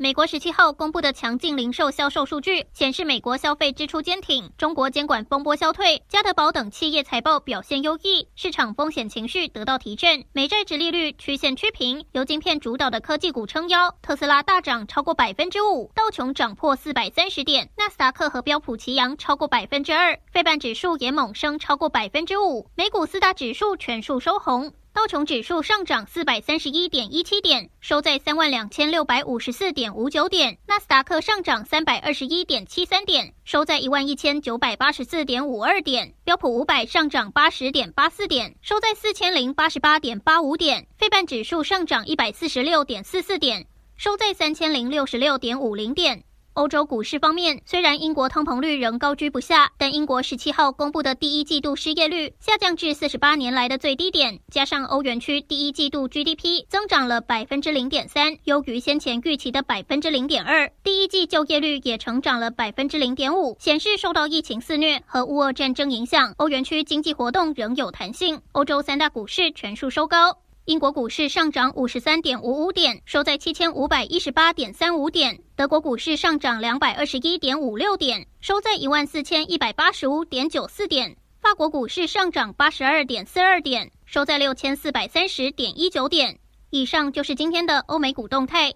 美国十七号公布的强劲零售销售数据显示，美国消费支出坚挺，中国监管风波消退，家得宝等企业财报表现优异，市场风险情绪得到提振，美债殖利率曲线趋平，由晶片主导的科技股撑腰，特斯拉大涨超过百分之五，道琼涨破四百三十点，纳斯达克和标普齐扬超过百分之二，费半指数也猛升超过百分之五，美股四大指数全数收红。道琼指数上涨四百三十一点一七点，收在三万两千六百五十四点五九点；纳斯达克上涨三百二十一点七三点，收在一万一千九百八十四点五二点；标普五百上涨八十点八四点，收在四千零八十八点八五点；费半指数上涨一百四十六点四四点，收在三千零六十六点五零点。欧洲股市方面，虽然英国通膨率仍高居不下，但英国十七号公布的第一季度失业率下降至四十八年来的最低点，加上欧元区第一季度 GDP 增长了百分之零点三，优于先前预期的百分之零点二，第一季就业率也成长了百分之零点五，显示受到疫情肆虐和乌俄战争影响，欧元区经济活动仍有弹性。欧洲三大股市全数收高。英国股市上涨五十三点五五点，收在七千五百一十八点三五点；德国股市上涨两百二十一点五六点，收在一万四千一百八十五点九四点；法国股市上涨八十二点四二点，收在六千四百三十点一九点。以上就是今天的欧美股动态。